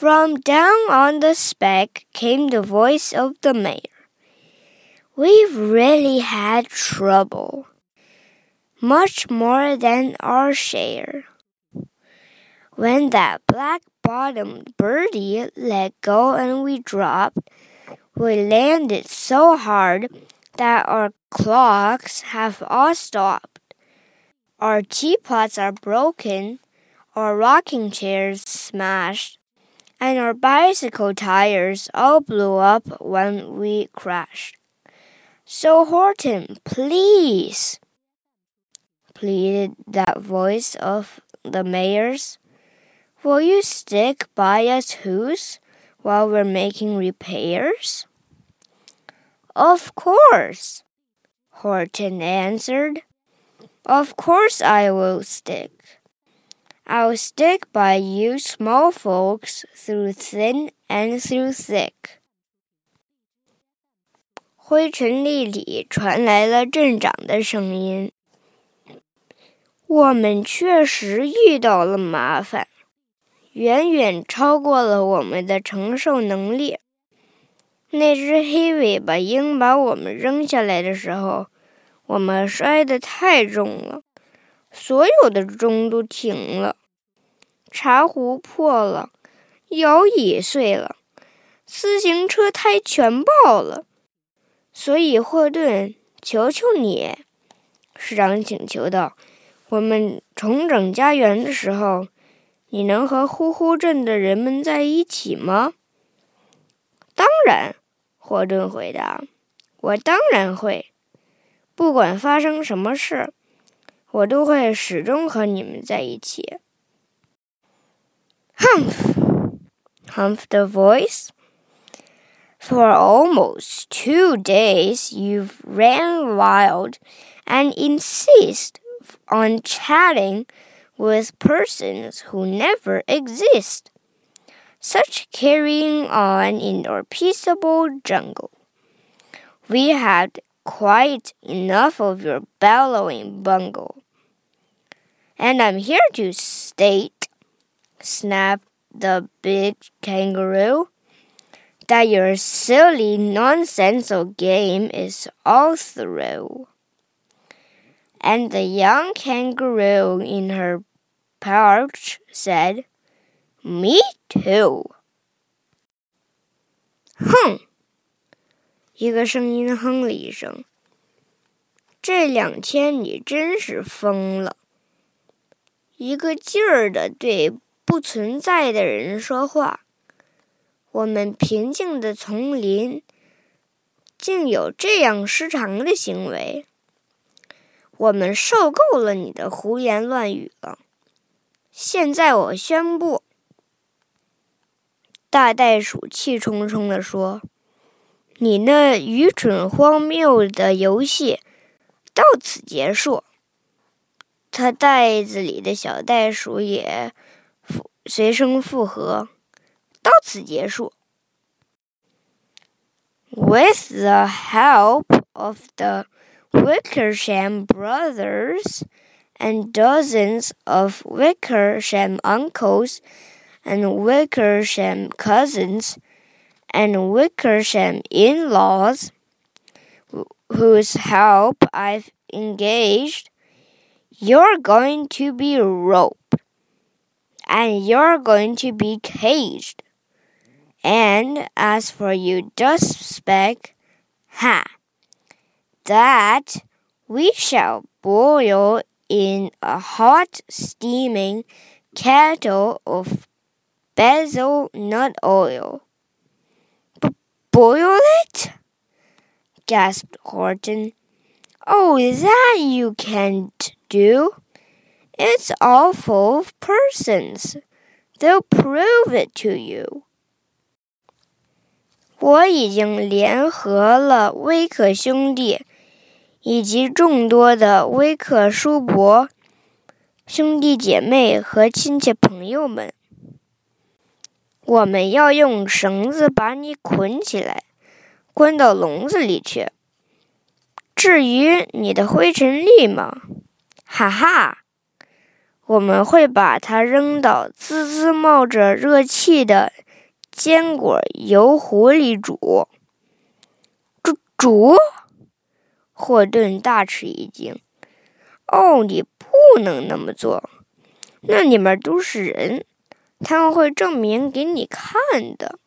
From down on the speck came the voice of the mayor. We've really had trouble. Much more than our share. When that black bottomed birdie let go and we dropped, we landed so hard that our clocks have all stopped. Our teapots are broken, our rocking chairs smashed, and our bicycle tires all blew up when we crashed. So, Horton, please, pleaded that voice of the mayor's. Will you stick by us Whos while we're making repairs? Of course, Horton answered. Of course I will stick. I'll stick by you small folks through thin and through thick. 灰尘粒里传来了镇长的声音：“我们确实遇到了麻烦。”远远超过了我们的承受能力。那只黑尾巴鹰把我们扔下来的时候，我们摔得太重了，所有的钟都停了，茶壶破了，摇椅碎了，自行车胎全爆了。所以，霍顿，求求你，市长请求道：“我们重整家园的时候。”你能和呼呼镇的人们在一起吗？当然，霍顿回答：“我当然会。不管发生什么事，我都会始终和你们在一起。” Humph, humph the voice. For almost two days you've ran wild and insist on chatting with persons who never exist. Such carrying on in our peaceable jungle. We had quite enough of your bellowing bungle. And I'm here to state, snapped the big kangaroo, that your silly nonsensical game is all through. And the young kangaroo in her Pouch said, Me too. 哼！一个声音哼了一声。这两天你真是疯了，一个劲儿的对 不存在的人说话。我们平静的丛林竟有这样失常的行为。我们受够了你的胡言乱语了。现在我宣布，大袋鼠气冲冲地说：“你那愚蠢荒谬的游戏到此结束。”它袋子里的小袋鼠也随声附和：“到此结束。” With the help of the Wickersham brothers. and dozens of Wickersham uncles and Wickersham cousins and Wickersham in laws, whose help I've engaged, you're going to be roped, and you're going to be caged. And as for you, dust speck, ha, that we shall boil in a hot, steaming kettle of Beezle-Nut oil. B boil it? gasped Horton. Oh, that you can't do. It's all full of persons. They'll prove it to you. 我已经联合了威克兄弟以及众多的威克叔伯、兄弟姐妹和亲戚朋友们，我们要用绳子把你捆起来，关到笼子里去。至于你的灰尘粒吗，哈哈，我们会把它扔到滋滋冒着热气的坚果油壶里煮。煮煮！霍顿大吃一惊。哦，你不能那么做，那里面都是人，他们会证明给你看的。